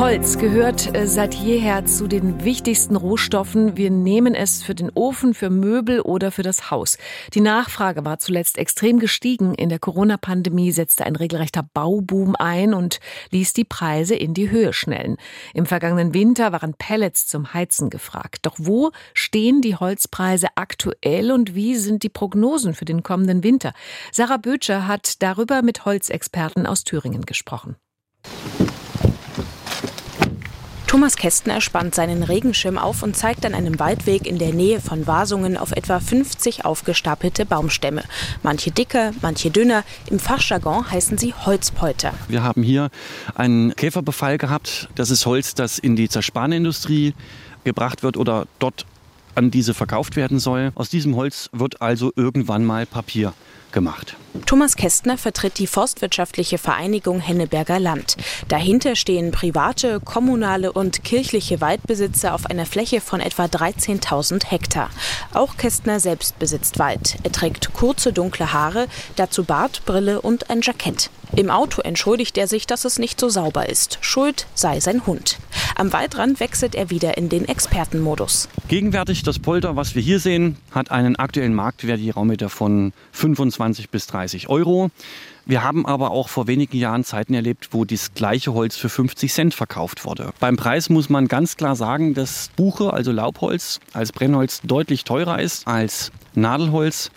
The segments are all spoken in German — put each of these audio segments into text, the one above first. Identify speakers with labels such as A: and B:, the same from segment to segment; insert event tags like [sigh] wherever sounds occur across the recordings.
A: Holz gehört äh, seit jeher zu den wichtigsten Rohstoffen. Wir nehmen es für den Ofen, für Möbel oder für das Haus. Die Nachfrage war zuletzt extrem gestiegen. In der Corona-Pandemie setzte ein regelrechter Bauboom ein und ließ die Preise in die Höhe schnellen. Im vergangenen Winter waren Pellets zum Heizen gefragt. Doch wo stehen die Holzpreise aktuell und wie sind die Prognosen für den kommenden Winter? Sarah Bötscher hat darüber mit Holzexperten aus Thüringen gesprochen.
B: Thomas Kästner spannt seinen Regenschirm auf und zeigt an einem Waldweg in der Nähe von Wasungen auf etwa 50 aufgestapelte Baumstämme. Manche dicker, manche dünner. Im Fachjargon heißen sie Holzpolter.
C: Wir haben hier einen Käferbefall gehabt. Das ist Holz, das in die Zerspanindustrie gebracht wird oder dort an diese verkauft werden soll. Aus diesem Holz wird also irgendwann mal Papier gemacht.
B: Thomas Kästner vertritt die Forstwirtschaftliche Vereinigung Henneberger Land. Dahinter stehen private, kommunale und kirchliche Waldbesitzer auf einer Fläche von etwa 13.000 Hektar. Auch Kästner selbst besitzt Wald. Er trägt kurze dunkle Haare, dazu Bart, Brille und ein Jackett. Im Auto entschuldigt er sich, dass es nicht so sauber ist. Schuld sei sein Hund. Am Waldrand wechselt er wieder in den Expertenmodus.
C: Gegenwärtig das Polter, was wir hier sehen, hat einen aktuellen Marktwert je Raummeter von 25 bis 30 Euro. Wir haben aber auch vor wenigen Jahren Zeiten erlebt, wo das gleiche Holz für 50 Cent verkauft wurde. Beim Preis muss man ganz klar sagen, dass Buche, also Laubholz, als Brennholz deutlich teurer ist als Nadelholz.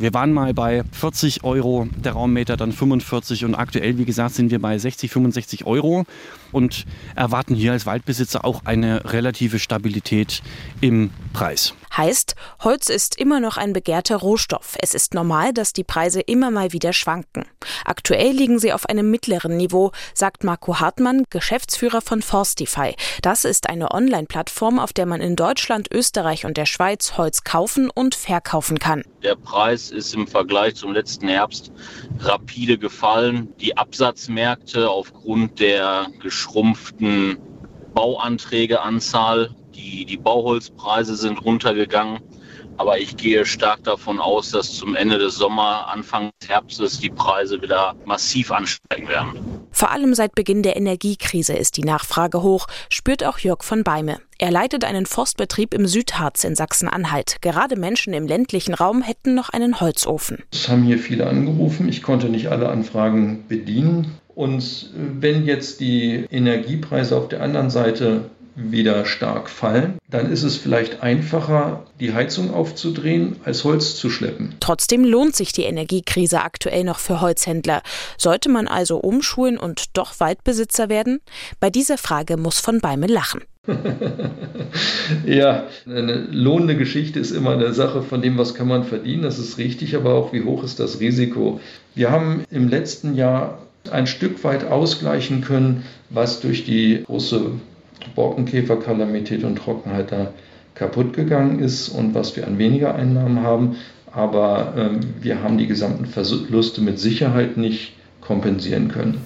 C: Wir waren mal bei 40 Euro der Raummeter, dann 45 und aktuell, wie gesagt, sind wir bei 60, 65 Euro und erwarten hier als Waldbesitzer auch eine relative Stabilität im Preis.
B: Heißt, Holz ist immer noch ein begehrter Rohstoff. Es ist normal, dass die Preise immer mal wieder schwanken. Aktuell liegen sie auf einem mittleren Niveau, sagt Marco Hartmann, Geschäftsführer von Forstify. Das ist eine Online-Plattform, auf der man in Deutschland, Österreich und der Schweiz Holz kaufen und verkaufen kann.
D: Der Preis ist im Vergleich zum letzten Herbst rapide gefallen. Die Absatzmärkte aufgrund der geschrumpften Bauanträgeanzahl die, die Bauholzpreise sind runtergegangen. Aber ich gehe stark davon aus, dass zum Ende des Sommer, Anfang des Herbstes die Preise wieder massiv ansteigen werden.
B: Vor allem seit Beginn der Energiekrise ist die Nachfrage hoch, spürt auch Jörg von Beime. Er leitet einen Forstbetrieb im Südharz in Sachsen-Anhalt. Gerade Menschen im ländlichen Raum hätten noch einen Holzofen.
E: Es haben hier viele angerufen. Ich konnte nicht alle Anfragen bedienen. Und wenn jetzt die Energiepreise auf der anderen Seite wieder stark fallen, dann ist es vielleicht einfacher, die Heizung aufzudrehen, als Holz zu schleppen.
B: Trotzdem lohnt sich die Energiekrise aktuell noch für Holzhändler. Sollte man also umschulen und doch Waldbesitzer werden? Bei dieser Frage muss von Beime lachen. [laughs]
E: ja, eine lohnende Geschichte ist immer eine Sache von dem, was kann man verdienen, das ist richtig, aber auch wie hoch ist das Risiko. Wir haben im letzten Jahr ein Stück weit ausgleichen können, was durch die große Borkenkäferkalamität und Trockenheit da kaputt gegangen ist und was wir an weniger Einnahmen haben. Aber ähm, wir haben die gesamten Verluste mit Sicherheit nicht kompensieren können.